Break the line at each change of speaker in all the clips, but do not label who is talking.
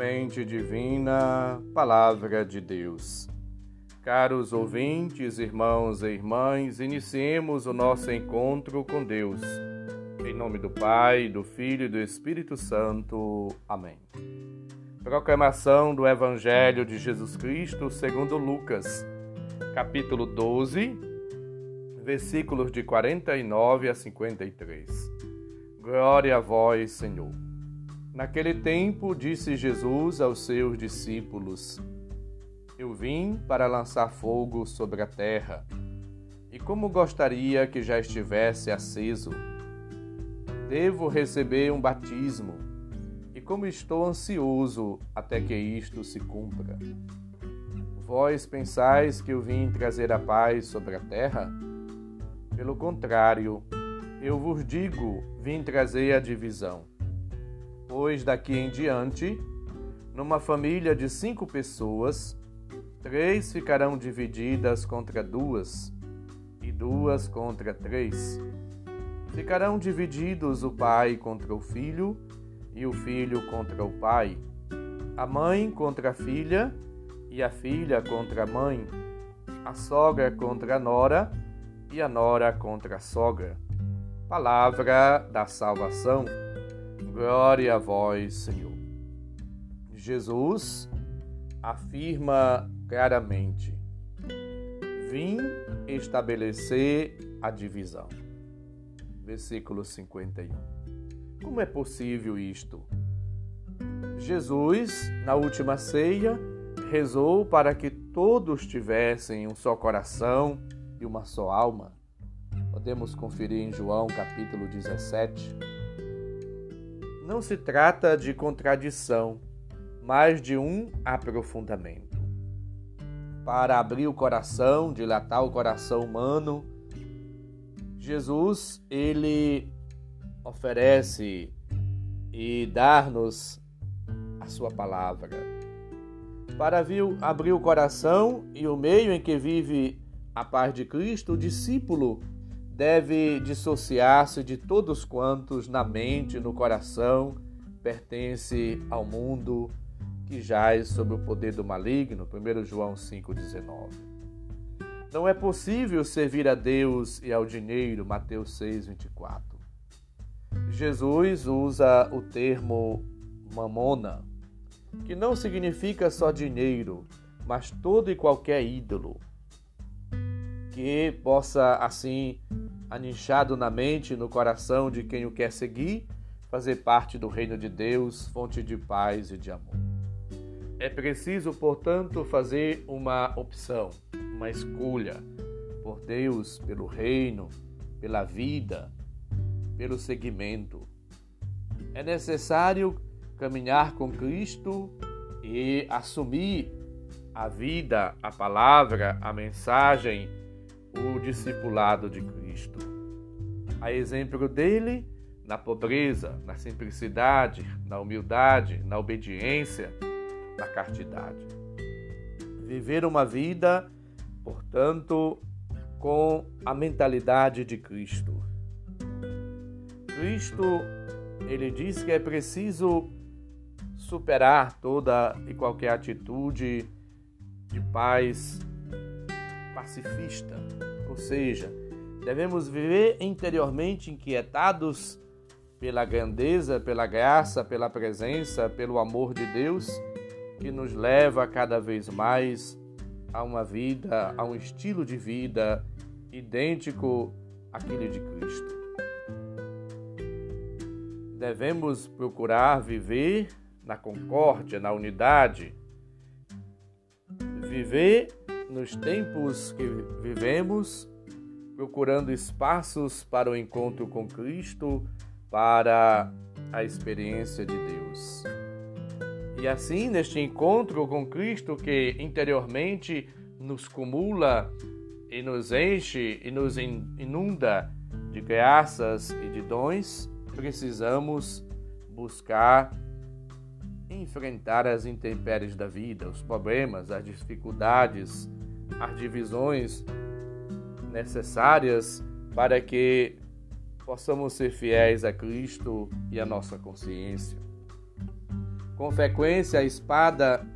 Semente Divina, Palavra de Deus. Caros ouvintes, irmãos e irmãs, iniciemos o nosso encontro com Deus. Em nome do Pai, do Filho e do Espírito Santo. Amém. Proclamação do Evangelho de Jesus Cristo segundo Lucas, capítulo 12, versículos de 49 a 53. Glória a vós, Senhor. Naquele tempo, disse Jesus aos seus discípulos: Eu vim para lançar fogo sobre a terra, e como gostaria que já estivesse aceso. Devo receber um batismo, e como estou ansioso até que isto se cumpra. Vós pensais que eu vim trazer a paz sobre a terra? Pelo contrário, eu vos digo, vim trazer a divisão pois daqui em diante, numa família de cinco pessoas, três ficarão divididas contra duas, e duas contra três. Ficarão divididos o pai contra o filho, e o filho contra o pai, a mãe contra a filha, e a filha contra a mãe, a sogra contra a nora, e a nora contra a sogra. Palavra da salvação. Glória a vós, Senhor. Jesus afirma claramente: Vim estabelecer a divisão. Versículo 51. Como é possível isto? Jesus, na última ceia, rezou para que todos tivessem um só coração e uma só alma. Podemos conferir em João capítulo 17 não se trata de contradição, mas de um aprofundamento. Para abrir o coração, dilatar o coração humano, Jesus, ele oferece e dar-nos a sua palavra. Para abrir o coração e o meio em que vive a paz de Cristo, o discípulo deve dissociar-se de todos quantos na mente e no coração pertence ao mundo que jaz sob o poder do maligno. 1 João 5,19. Não é possível servir a Deus e ao dinheiro. Mateus 6,24. Jesus usa o termo mamona, que não significa só dinheiro, mas todo e qualquer ídolo que possa assim aninchado na mente no coração de quem o quer seguir, fazer parte do reino de Deus, fonte de paz e de amor. É preciso, portanto, fazer uma opção, uma escolha por Deus, pelo reino, pela vida, pelo seguimento. É necessário caminhar com Cristo e assumir a vida, a palavra, a mensagem o discipulado de Cristo. A exemplo dele, na pobreza, na simplicidade, na humildade, na obediência, na castidade. Viver uma vida, portanto, com a mentalidade de Cristo. Cristo, ele diz que é preciso superar toda e qualquer atitude de paz pacifista, ou seja, devemos viver interiormente inquietados pela grandeza, pela graça, pela presença, pelo amor de Deus que nos leva cada vez mais a uma vida, a um estilo de vida idêntico àquele de Cristo. Devemos procurar viver na concórdia, na unidade, viver nos tempos que vivemos, procurando espaços para o encontro com Cristo, para a experiência de Deus. E assim, neste encontro com Cristo que interiormente nos cumula e nos enche e nos inunda de graças e de dons, precisamos buscar enfrentar as intempéries da vida, os problemas, as dificuldades, as divisões necessárias para que possamos ser fiéis a Cristo e à nossa consciência. Com frequência a espada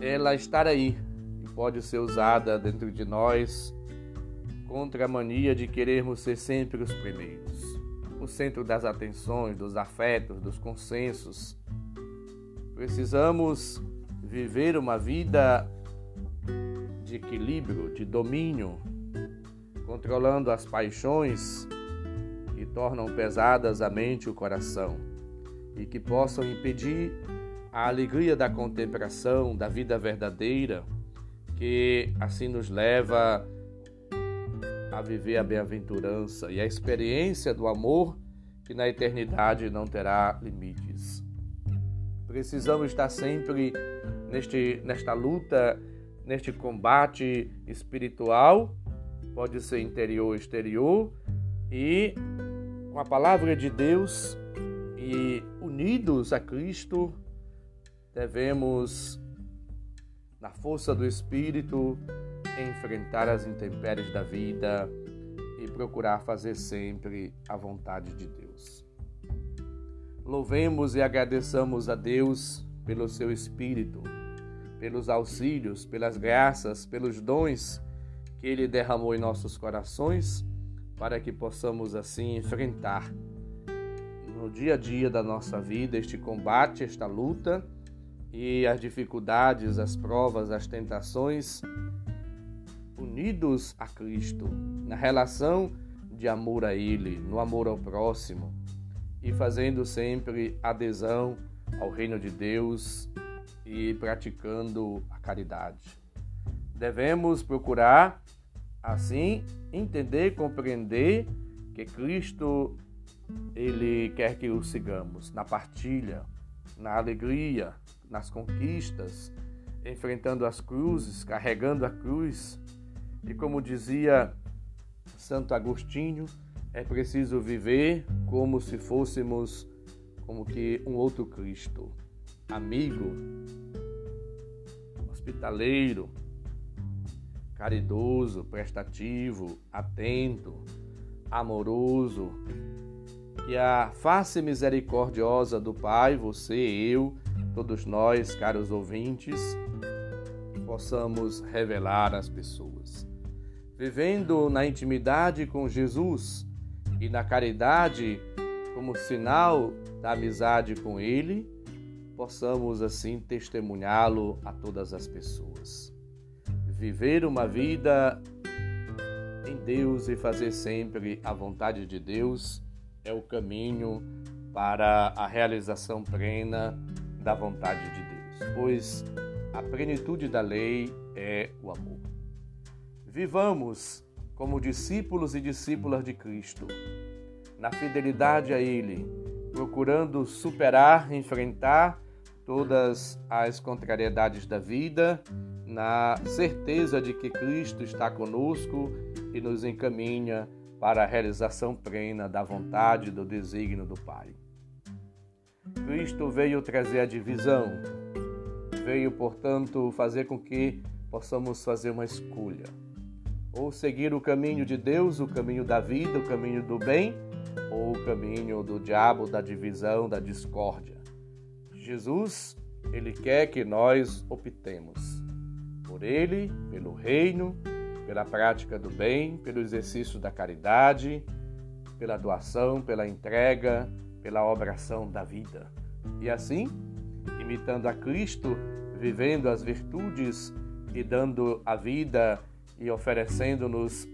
ela está aí e pode ser usada dentro de nós contra a mania de querermos ser sempre os primeiros, o centro das atenções, dos afetos, dos consensos. Precisamos viver uma vida de equilíbrio, de domínio, controlando as paixões que tornam pesadas a mente e o coração e que possam impedir a alegria da contemplação, da vida verdadeira, que assim nos leva a viver a bem-aventurança e a experiência do amor que na eternidade não terá limites. Precisamos estar sempre neste, nesta luta, neste combate espiritual, pode ser interior ou exterior, e com a palavra de Deus e unidos a Cristo, devemos, na força do Espírito, enfrentar as intempéries da vida e procurar fazer sempre a vontade de Deus. Louvemos e agradeçamos a Deus pelo seu Espírito, pelos auxílios, pelas graças, pelos dons que Ele derramou em nossos corações, para que possamos assim enfrentar no dia a dia da nossa vida este combate, esta luta e as dificuldades, as provas, as tentações, unidos a Cristo, na relação de amor a Ele, no amor ao próximo e fazendo sempre adesão ao reino de Deus e praticando a caridade. Devemos procurar, assim, entender, compreender que Cristo ele quer que o sigamos na partilha, na alegria, nas conquistas, enfrentando as cruzes, carregando a cruz. E como dizia Santo Agostinho, é preciso viver como se fôssemos como que um outro Cristo, amigo, hospitaleiro, caridoso, prestativo, atento, amoroso, que a face misericordiosa do Pai, você, eu, todos nós, caros ouvintes, possamos revelar às pessoas. Vivendo na intimidade com Jesus e na caridade como sinal da amizade com Ele, possamos assim testemunhá-lo a todas as pessoas. Viver uma vida em Deus e fazer sempre a vontade de Deus é o caminho para a realização plena da vontade de Deus, pois a plenitude da lei é o amor. Vivamos como discípulos e discípulas de Cristo, na fidelidade a Ele, procurando superar, enfrentar todas as contrariedades da vida, na certeza de que Cristo está conosco e nos encaminha para a realização plena da vontade do desígnio do Pai. Cristo veio trazer a divisão, veio, portanto, fazer com que possamos fazer uma escolha. Ou seguir o caminho de Deus, o caminho da vida, o caminho do bem, ou o caminho do diabo, da divisão, da discórdia. Jesus, ele quer que nós optemos por ele, pelo reino, pela prática do bem, pelo exercício da caridade, pela doação, pela entrega, pela obração da vida. E assim, imitando a Cristo, vivendo as virtudes e dando a vida e oferecendo-nos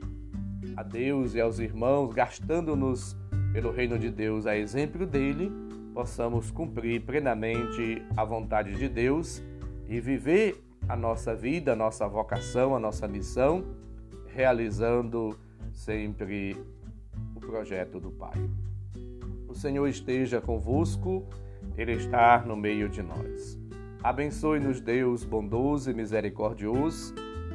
a Deus e aos irmãos, gastando-nos pelo reino de Deus a exemplo dele, possamos cumprir plenamente a vontade de Deus e viver a nossa vida, a nossa vocação, a nossa missão, realizando sempre o projeto do Pai. O Senhor esteja convosco, Ele está no meio de nós. Abençoe-nos, Deus bondoso e misericordioso,